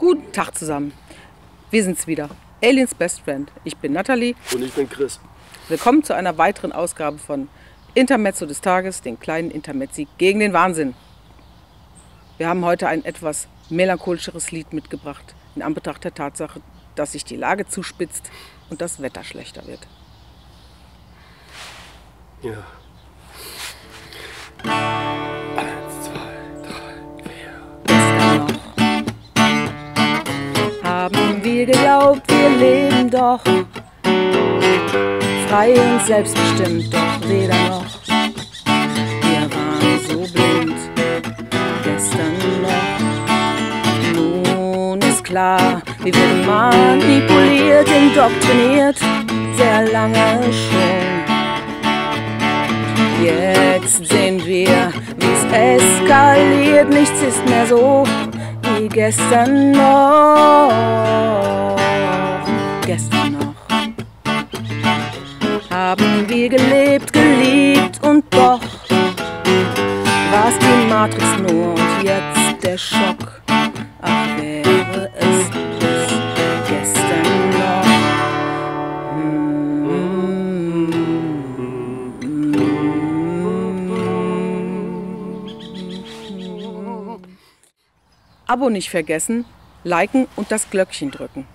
Guten Tag zusammen. Wir sind's wieder. Aliens Best Friend. Ich bin Natalie. Und ich bin Chris. Willkommen zu einer weiteren Ausgabe von Intermezzo des Tages, den kleinen Intermezzi gegen den Wahnsinn. Wir haben heute ein etwas melancholischeres Lied mitgebracht, in Anbetracht der Tatsache, dass sich die Lage zuspitzt und das Wetter schlechter wird. Ja. Wir geglaubt, wir leben doch frei und selbstbestimmt, doch weder noch. Wir waren so blind gestern noch. Nun ist klar, wir wurden manipuliert, indoktriniert, sehr lange schon. Jetzt sehen wir, wie es eskaliert, nichts ist mehr so wie gestern noch. Gestern noch haben wir gelebt, geliebt und doch war's die Matrix nur und jetzt der Schock. Ach, wäre es bloß gestern noch. Abo nicht vergessen, liken und das Glöckchen drücken.